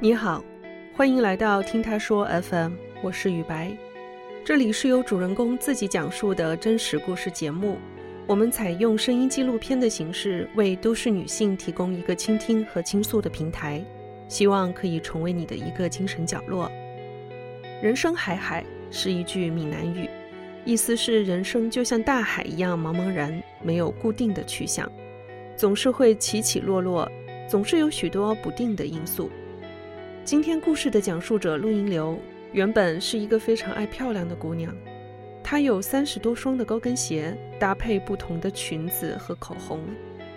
你好，欢迎来到听他说 FM，我是雨白，这里是由主人公自己讲述的真实故事节目。我们采用声音纪录片的形式，为都市女性提供一个倾听和倾诉的平台，希望可以成为你的一个精神角落。人生海海是一句闽南语，意思是人生就像大海一样茫茫然，没有固定的去向，总是会起起落落，总是有许多不定的因素。今天故事的讲述者陆莹流原本是一个非常爱漂亮的姑娘，她有三十多双的高跟鞋，搭配不同的裙子和口红，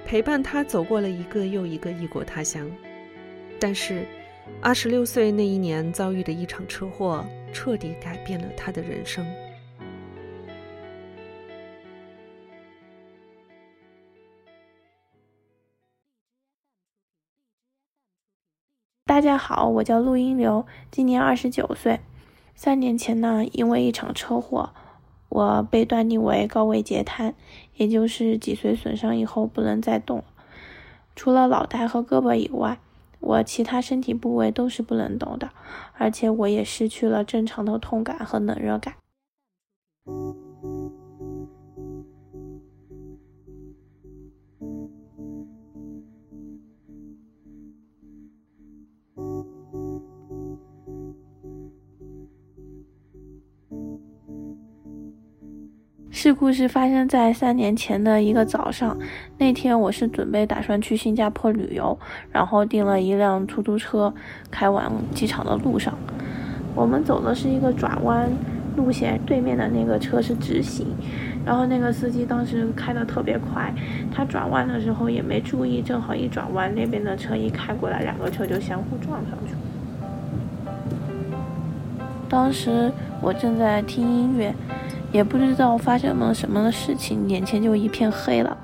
陪伴她走过了一个又一个异国他乡。但是，二十六岁那一年遭遇的一场车祸，彻底改变了她的人生。大家好，我叫陆英流，今年二十九岁。三年前呢，因为一场车祸，我被断定为高位截瘫，也就是脊髓损伤以后不能再动。除了脑袋和胳膊以外，我其他身体部位都是不能动的，而且我也失去了正常的痛感和冷热感。事故是发生在三年前的一个早上。那天我是准备打算去新加坡旅游，然后订了一辆出租车，开往机场的路上。我们走的是一个转弯路线，对面的那个车是直行。然后那个司机当时开得特别快，他转弯的时候也没注意，正好一转弯，那边的车一开过来，两个车就相互撞上去。当时我正在听音乐。也不知道发生了什么的事情，眼前就一片黑了。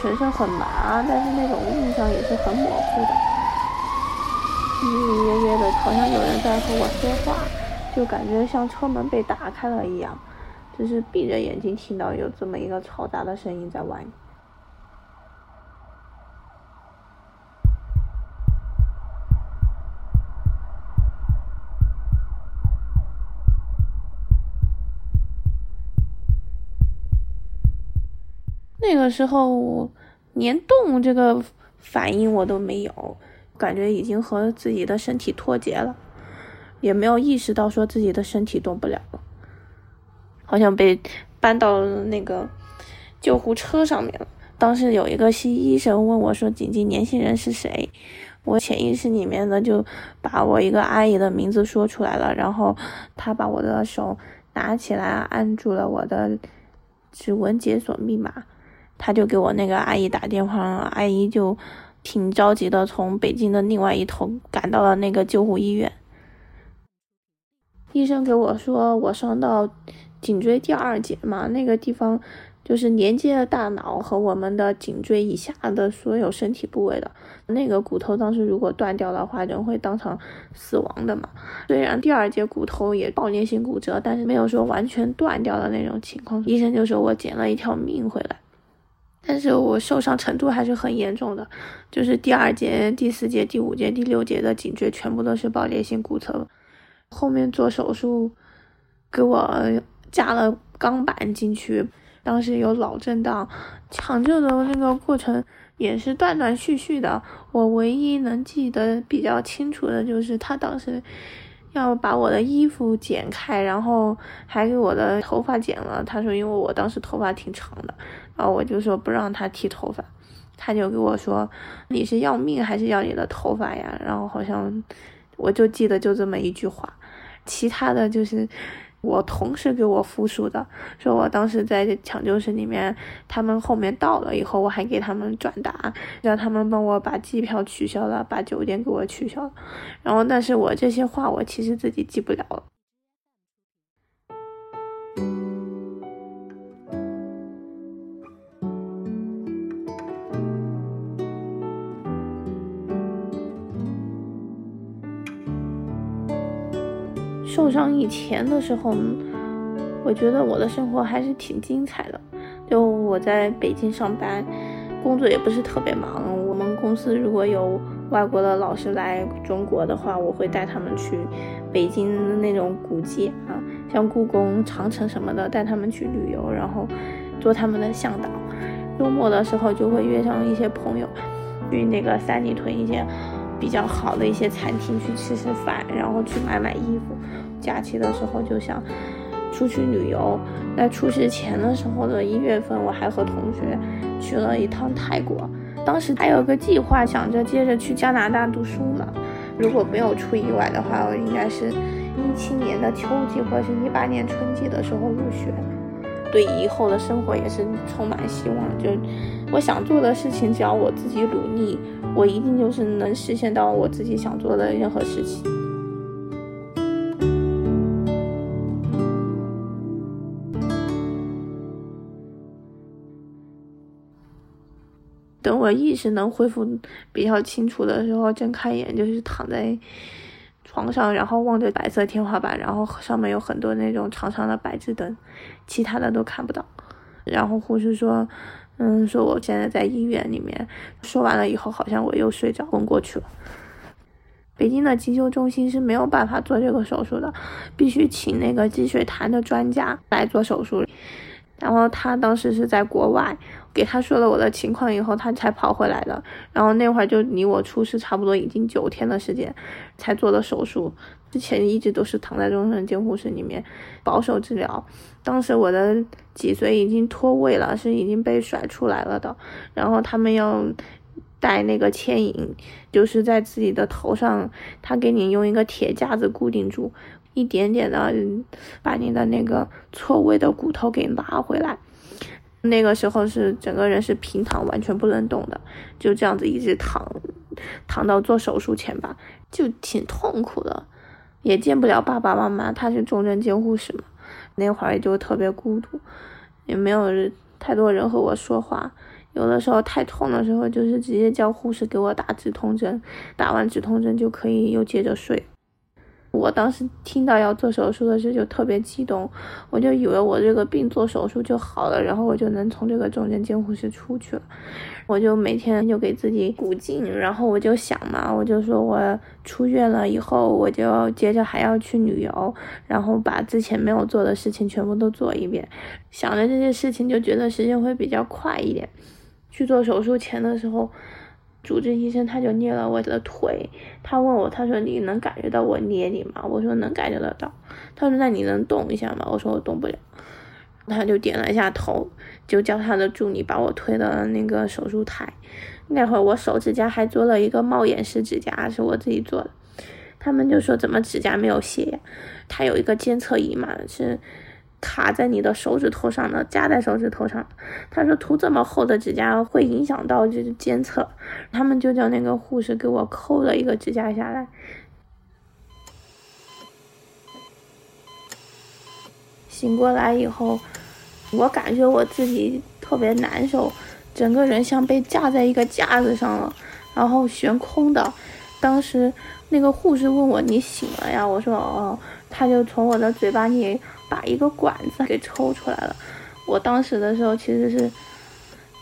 全身很麻，但是那种印象也是很模糊的，隐隐约约的，好像有人在和我说话，就感觉像车门被打开了一样，就是闭着眼睛听到有这么一个嘈杂的声音在外面。那个时候连动这个反应我都没有，感觉已经和自己的身体脱节了，也没有意识到说自己的身体动不了了，好像被搬到那个救护车上面了。当时有一个西医生问我说：“紧急联系人是谁？”我潜意识里面呢就把我一个阿姨的名字说出来了，然后他把我的手拿起来按住了我的指纹解锁密码。他就给我那个阿姨打电话，阿姨就挺着急的，从北京的另外一头赶到了那个救护医院。医生给我说，我伤到颈椎第二节嘛，那个地方就是连接了大脑和我们的颈椎以下的所有身体部位的。那个骨头当时如果断掉的话，人会当场死亡的嘛。虽然第二节骨头也爆裂性骨折，但是没有说完全断掉的那种情况。医生就说我捡了一条命回来。但是我受伤程度还是很严重的，就是第二节、第四节、第五节、第六节的颈椎全部都是爆裂性骨折。后面做手术，给我加了钢板进去，当时有脑震荡，抢救的那个过程也是断断续续的。我唯一能记得比较清楚的就是他当时。要把我的衣服剪开，然后还给我的头发剪了。他说，因为我当时头发挺长的，然后我就说不让他剃头发，他就给我说，你是要命还是要你的头发呀？然后好像我就记得就这么一句话，其他的就是我同事给我复述的，说我当时在抢救室里面，他们后面到了以后，我还给他们转达，让他们帮我把机票取消了，把酒店给我取消了。然后，但是我这些话我其实自己记不了了。上以前的时候，我觉得我的生活还是挺精彩的。就我在北京上班，工作也不是特别忙。我们公司如果有外国的老师来中国的话，我会带他们去北京那种古迹啊，像故宫、长城什么的，带他们去旅游，然后做他们的向导。周末的时候就会约上一些朋友，去那个三里屯一些。比较好的一些餐厅去吃吃饭，然后去买买衣服。假期的时候就想出去旅游。在出事前的时候的一月份，我还和同学去了一趟泰国。当时还有个计划，想着接着去加拿大读书嘛。如果没有出意外的话，我应该是一七年的秋季或者是一八年春季的时候入学。对以后的生活也是充满希望。就我想做的事情，只要我自己努力。我一定就是能实现到我自己想做的任何事情。等我意识能恢复比较清楚的时候，睁开眼就是躺在床上，然后望着白色天花板，然后上面有很多那种长长的白炽灯，其他的都看不到。然后护士说。嗯，说我现在在医院里面，说完了以后，好像我又睡着昏过去了。北京的急救中心是没有办法做这个手术的，必须请那个积水潭的专家来做手术。然后他当时是在国外，给他说了我的情况以后，他才跑回来的。然后那会儿就离我出事差不多已经九天的时间，才做的手术。之前一直都是躺在重症监护室里面保守治疗。当时我的脊髓已经脱位了，是已经被甩出来了的。然后他们要带那个牵引，就是在自己的头上，他给你用一个铁架子固定住。一点点的把你的那个错位的骨头给拉回来，那个时候是整个人是平躺，完全不能动的，就这样子一直躺，躺到做手术前吧，就挺痛苦的，也见不了爸爸妈妈，他是重症监护室嘛，那会儿也就特别孤独，也没有太多人和我说话，有的时候太痛的时候，就是直接叫护士给我打止痛针，打完止痛针就可以又接着睡。我当时听到要做手术的时候就特别激动，我就以为我这个病做手术就好了，然后我就能从这个重症监护室出去了。我就每天就给自己鼓劲，然后我就想嘛，我就说我出院了以后，我就接着还要去旅游，然后把之前没有做的事情全部都做一遍。想着这些事情，就觉得时间会比较快一点。去做手术前的时候。主治医生他就捏了我的腿，他问我，他说你能感觉到我捏你吗？我说能感觉得到。他说那你能动一下吗？我说我动不了。他就点了一下头，就叫他的助理把我推到那个手术台。那会儿我手指甲还做了一个帽眼式指甲，是我自己做的。他们就说怎么指甲没有卸呀？他有一个监测仪嘛，是。卡在你的手指头上的，夹在手指头上。他说涂这么厚的指甲会影响到就是监测，他们就叫那个护士给我抠了一个指甲下来。醒过来以后，我感觉我自己特别难受，整个人像被架在一个架子上了，然后悬空的。当时那个护士问我：“你醒了呀？”我说：“哦。”他就从我的嘴巴里。把一个管子给抽出来了，我当时的时候其实是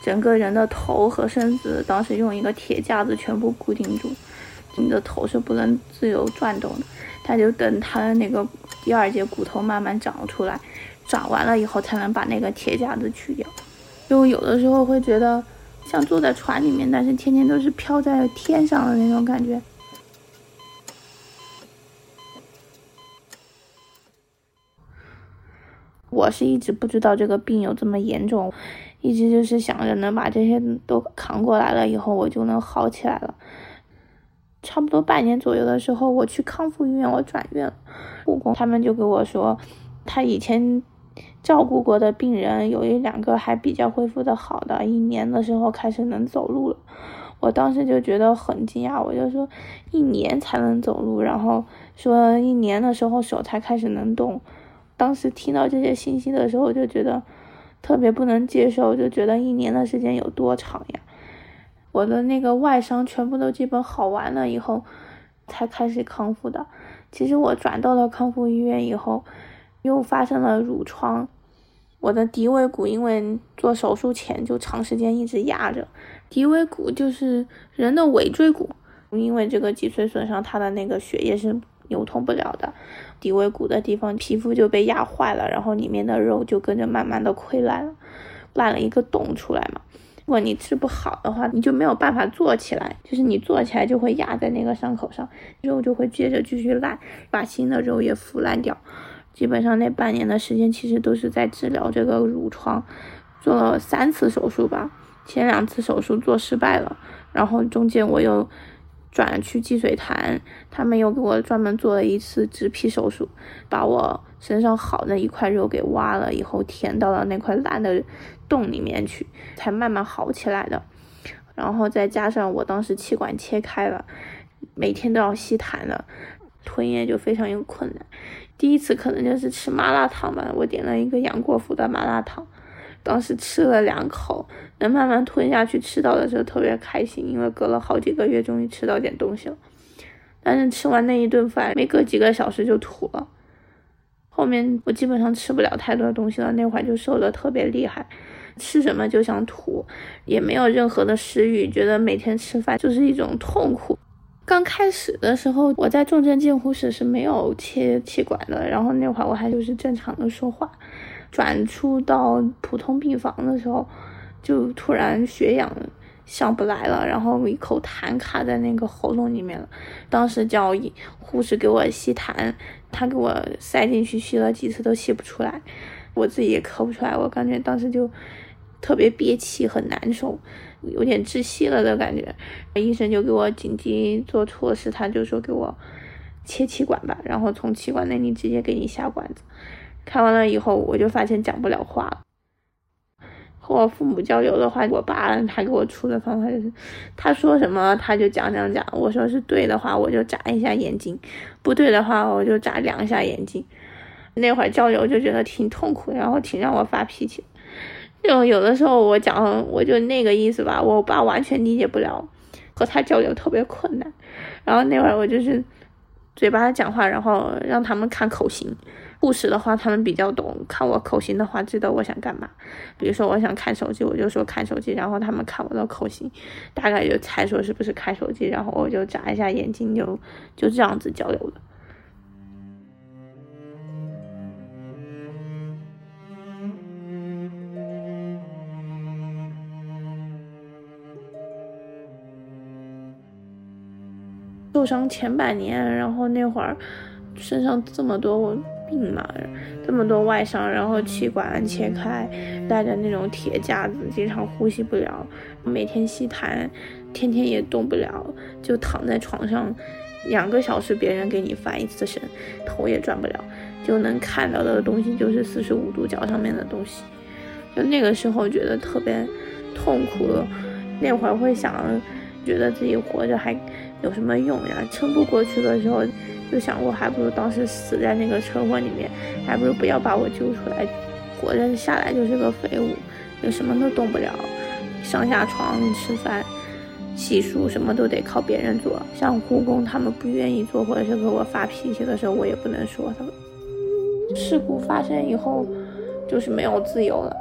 整个人的头和身子，当时用一个铁架子全部固定住，你的头是不能自由转动的。他就等他的那个第二节骨头慢慢长出来，长完了以后才能把那个铁架子去掉。就有的时候会觉得像坐在船里面，但是天天都是飘在天上的那种感觉。我是一直不知道这个病有这么严重，一直就是想着能把这些都扛过来了以后，我就能好起来了。差不多半年左右的时候，我去康复医院，我转院了。护工他们就跟我说，他以前照顾过的病人有一两个还比较恢复的好的，一年的时候开始能走路了。我当时就觉得很惊讶，我就说一年才能走路，然后说一年的时候手才开始能动。当时听到这些信息的时候，就觉得特别不能接受，就觉得一年的时间有多长呀？我的那个外伤全部都基本好完了以后，才开始康复的。其实我转到了康复医院以后，又发生了褥疮。我的骶尾骨因为做手术前就长时间一直压着，骶尾骨就是人的尾椎骨，因为这个脊髓损伤，它的那个血液是流通不了的，骶尾骨的地方皮肤就被压坏了，然后里面的肉就跟着慢慢的溃烂了，烂了一个洞出来嘛。如果你治不好的话，你就没有办法坐起来，就是你坐起来就会压在那个伤口上，肉就会接着继续烂，把新的肉也腐烂掉。基本上那半年的时间，其实都是在治疗这个褥疮，做了三次手术吧。前两次手术做失败了，然后中间我又转去积水潭，他们又给我专门做了一次植皮手术，把我身上好的一块肉给挖了以后，填到了那块烂的洞里面去，才慢慢好起来的。然后再加上我当时气管切开了，每天都要吸痰的，吞咽就非常有困难。第一次可能就是吃麻辣烫吧，我点了一个杨国福的麻辣烫，当时吃了两口，能慢慢吞下去，吃到的时候特别开心，因为隔了好几个月终于吃到点东西了。但是吃完那一顿饭，没隔几个小时就吐了。后面我基本上吃不了太多东西了，那会儿就瘦的特别厉害，吃什么就想吐，也没有任何的食欲，觉得每天吃饭就是一种痛苦。刚开始的时候，我在重症监护室是没有切气管的，然后那会儿我还就是正常的说话。转出到普通病房的时候，就突然血氧上不来了，然后一口痰卡在那个喉咙里面了。当时叫护士给我吸痰，他给我塞进去吸了几次都吸不出来，我自己也咳不出来，我感觉当时就特别憋气，很难受。有点窒息了的感觉，医生就给我紧急做措施，他就说给我切气管吧，然后从气管那里直接给你下管子。看完了以后，我就发现讲不了话了。和我父母交流的话，我爸他给我出的方法就是，他说什么他就讲讲讲，我说是对的话，我就眨一下眼睛；不对的话，我就眨两下眼睛。那会儿交流就觉得挺痛苦，然后挺让我发脾气。就有的时候我讲我就那个意思吧，我爸完全理解不了，和他交流特别困难。然后那会儿我就是嘴巴讲话，然后让他们看口型。护士的话他们比较懂，看我口型的话知道我想干嘛。比如说我想看手机，我就说看手机，然后他们看我的口型，大概就猜说是不是看手机，然后我就眨一下眼睛，就就这样子交流的。受伤前半年，然后那会儿身上这么多我病嘛，这么多外伤，然后气管切开，带着那种铁架子，经常呼吸不了，每天吸痰，天天也动不了，就躺在床上两个小时，别人给你翻一次身，头也转不了，就能看到的东西就是四十五度角上面的东西，就那个时候觉得特别痛苦，那会儿会想，觉得自己活着还。有什么用呀？撑不过去的时候，就想过还不如当时死在那个车祸里面，还不如不要把我救出来，活着下来就是个废物，就什么都动不了，上下床、吃饭、洗漱什么都得靠别人做。像护工他们不愿意做，或者是给我发脾气的时候，我也不能说他们。事故发生以后，就是没有自由了。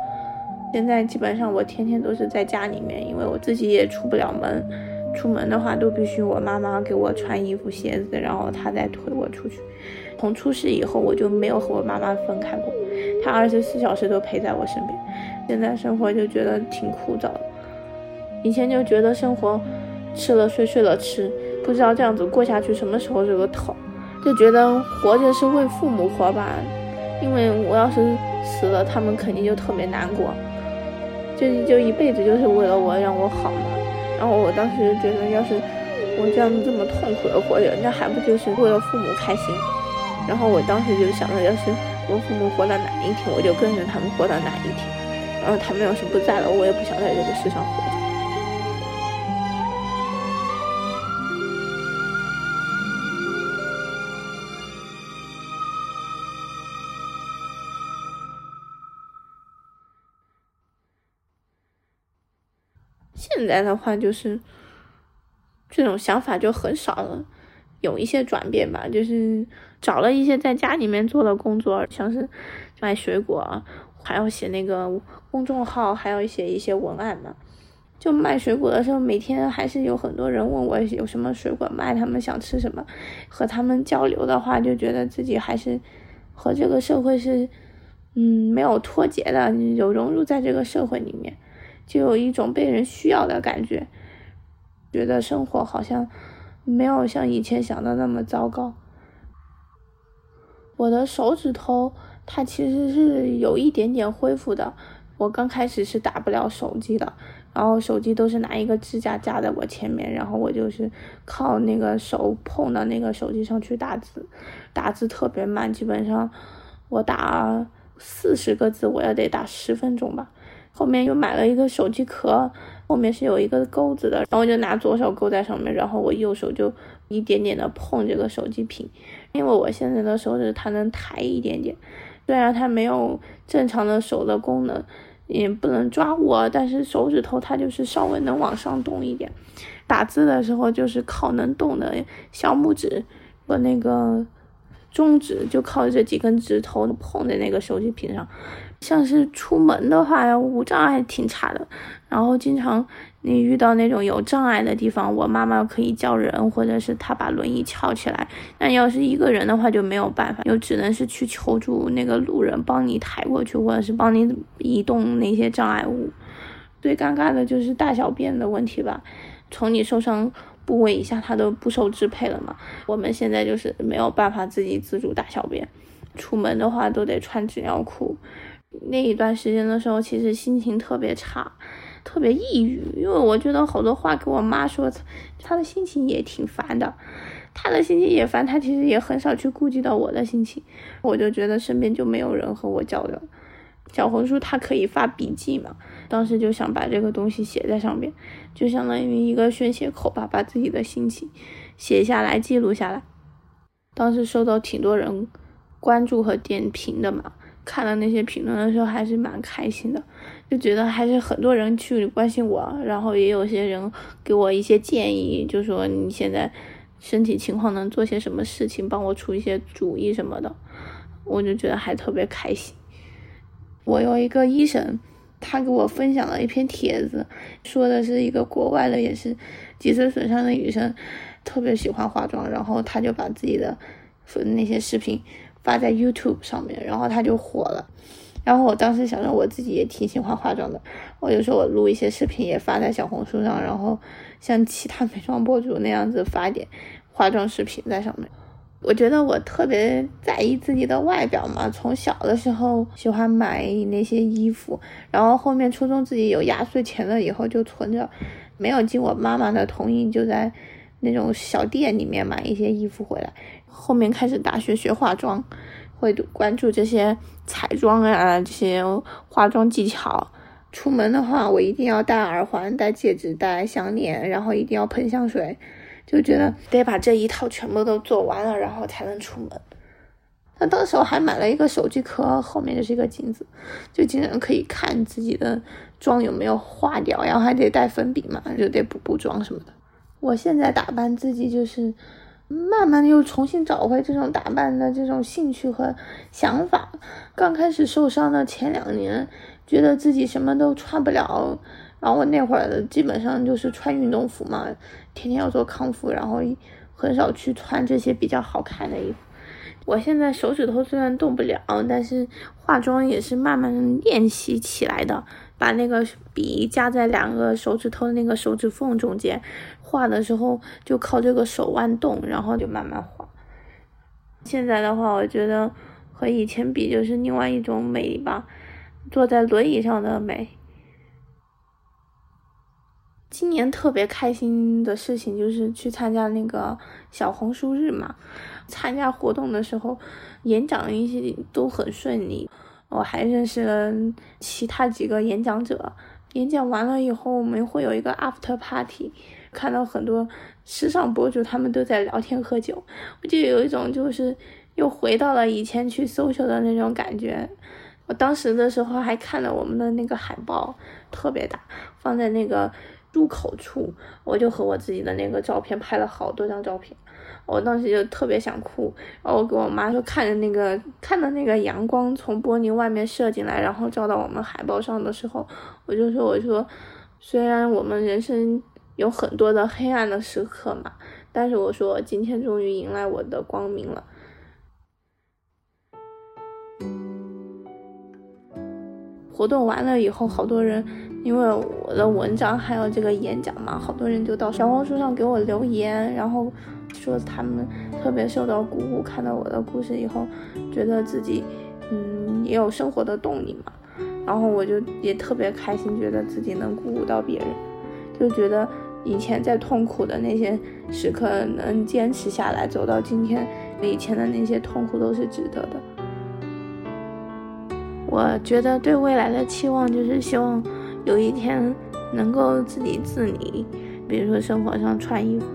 现在基本上我天天都是在家里面，因为我自己也出不了门。出门的话都必须我妈妈给我穿衣服鞋子，然后她再推我出去。从出事以后，我就没有和我妈妈分开过，她二十四小时都陪在我身边。现在生活就觉得挺枯燥的，以前就觉得生活吃了睡，睡了吃，不知道这样子过下去什么时候是个头，就觉得活着是为父母活吧，因为我要是死了，他们肯定就特别难过，就就一辈子就是为了我让我好嘛。然后我当时就觉得，要是我这样这么痛苦的活着，那还不就是为了父母开心？然后我当时就想着，要是我父母活到哪一天，我就跟着他们活到哪一天。然后他们要是不在了，我也不想在这个世上活现在的话，就是这种想法就很少了，有一些转变吧，就是找了一些在家里面做的工作，像是卖水果，还要写那个公众号，还要写一些文案嘛。就卖水果的时候，每天还是有很多人问我有什么水果卖，他们想吃什么，和他们交流的话，就觉得自己还是和这个社会是嗯没有脱节的，有融入在这个社会里面。就有一种被人需要的感觉，觉得生活好像没有像以前想的那么糟糕。我的手指头它其实是有一点点恢复的。我刚开始是打不了手机的，然后手机都是拿一个支架架在我前面，然后我就是靠那个手碰到那个手机上去打字，打字特别慢，基本上我打四十个字我也得打十分钟吧。后面又买了一个手机壳，后面是有一个钩子的，然后我就拿左手勾在上面，然后我右手就一点点的碰这个手机屏，因为我现在的手指它能抬一点点，虽然它没有正常的手的功能，也不能抓握，但是手指头它就是稍微能往上动一点，打字的时候就是靠能动的小拇指和那个中指，就靠这几根指头碰在那个手机屏上。像是出门的话，无障碍挺差的。然后经常你遇到那种有障碍的地方，我妈妈可以叫人，或者是她把轮椅翘起来。那要是一个人的话就没有办法，就只能是去求助那个路人帮你抬过去，或者是帮你移动那些障碍物。最尴尬的就是大小便的问题吧，从你受伤部位以下，它都不受支配了嘛。我们现在就是没有办法自己自主大小便，出门的话都得穿纸尿裤。那一段时间的时候，其实心情特别差，特别抑郁，因为我觉得好多话给我妈说，她的心情也挺烦的，她的心情也烦，她其实也很少去顾及到我的心情，我就觉得身边就没有人和我交流。小红书它可以发笔记嘛，当时就想把这个东西写在上面，就相当于一个宣泄口吧，把自己的心情写下来记录下来。当时受到挺多人关注和点评的嘛。看了那些评论的时候，还是蛮开心的，就觉得还是很多人去关心我，然后也有些人给我一些建议，就说你现在身体情况能做些什么事情，帮我出一些主意什么的，我就觉得还特别开心。我有一个医生，他给我分享了一篇帖子，说的是一个国外的，也是脊髓损伤的女生，特别喜欢化妆，然后他就把自己的那些视频。发在 YouTube 上面，然后他就火了。然后我当时想着我自己也挺喜欢化妆的，我就说我录一些视频也发在小红书上，然后像其他美妆博主那样子发点化妆视频在上面。我觉得我特别在意自己的外表嘛，从小的时候喜欢买那些衣服，然后后面初中自己有压岁钱了以后就存着，没有经我妈妈的同意就在那种小店里面买一些衣服回来。后面开始大学学化妆，会关注这些彩妆啊，这些化妆技巧。出门的话，我一定要戴耳环、戴戒指、戴项链，然后一定要喷香水，就觉得得把这一套全部都做完了，然后才能出门。那当时我还买了一个手机壳，后面就是一个镜子，就经常可以看自己的妆有没有化掉，然后还得带粉笔嘛，就得补补妆什么的。我现在打扮自己就是。慢慢又重新找回这种打扮的这种兴趣和想法。刚开始受伤的前两年，觉得自己什么都穿不了，然后我那会儿基本上就是穿运动服嘛，天天要做康复，然后很少去穿这些比较好看的衣服。我现在手指头虽然动不了，但是化妆也是慢慢练习起来的，把那个笔夹在两个手指头的那个手指缝中间。画的时候就靠这个手腕动，然后就慢慢画。现在的话，我觉得和以前比就是另外一种美吧，坐在轮椅上的美。今年特别开心的事情就是去参加那个小红书日嘛。参加活动的时候，演讲一些都很顺利。我还认识了其他几个演讲者。演讲完了以后，我们会有一个 after party，看到很多时尚博主他们都在聊天喝酒，我就有一种就是又回到了以前去 social 的那种感觉。我当时的时候还看了我们的那个海报，特别大，放在那个入口处，我就和我自己的那个照片拍了好多张照片。我当时就特别想哭，然后我跟我妈说，看着那个看到那个阳光从玻璃外面射进来，然后照到我们海报上的时候，我就说我说，虽然我们人生有很多的黑暗的时刻嘛，但是我说今天终于迎来我的光明了。活动完了以后，好多人因为我的文章还有这个演讲嘛，好多人就到小红书上给我留言，然后说他们特别受到鼓舞，看到我的故事以后，觉得自己嗯也有生活的动力嘛。然后我就也特别开心，觉得自己能鼓舞到别人，就觉得以前在痛苦的那些时刻能坚持下来，走到今天，以前的那些痛苦都是值得的。我觉得对未来的期望就是希望有一天能够自理自理，比如说生活上穿衣服、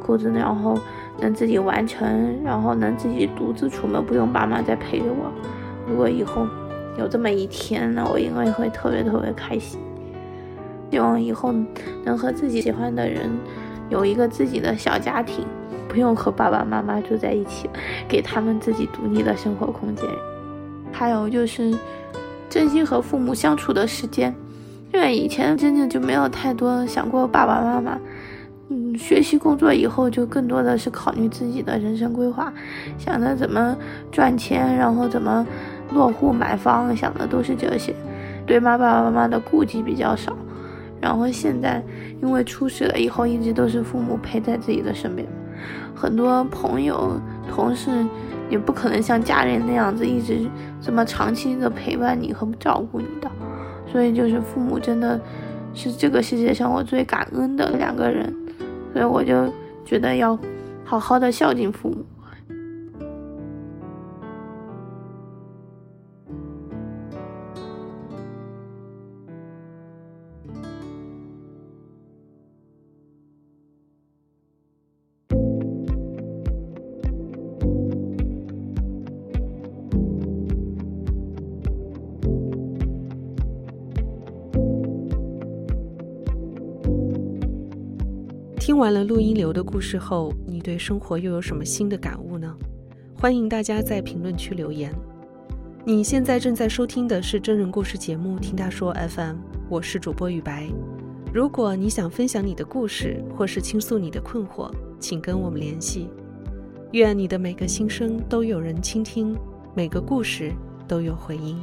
裤子，然后能自己完成，然后能自己独自出门，不用爸妈再陪着我。如果以后有这么一天，那我应该会特别特别开心。希望以后能和自己喜欢的人有一个自己的小家庭，不用和爸爸妈妈住在一起，给他们自己独立的生活空间。还有就是。珍惜和父母相处的时间，因为以前真的就没有太多想过爸爸妈妈。嗯，学习工作以后就更多的是考虑自己的人生规划，想着怎么赚钱，然后怎么落户买房，想的都是这些，对爸爸妈妈的顾忌比较少。然后现在因为出事了以后，一直都是父母陪在自己的身边，很多朋友、同事。也不可能像家人那样子一直这么长期的陪伴你和照顾你的，所以就是父母真的是这个世界上我最感恩的两个人，所以我就觉得要好好的孝敬父母。完了录音流的故事后，你对生活又有什么新的感悟呢？欢迎大家在评论区留言。你现在正在收听的是真人故事节目《听他说 FM》，我是主播雨白。如果你想分享你的故事，或是倾诉你的困惑，请跟我们联系。愿你的每个心声都有人倾听，每个故事都有回音。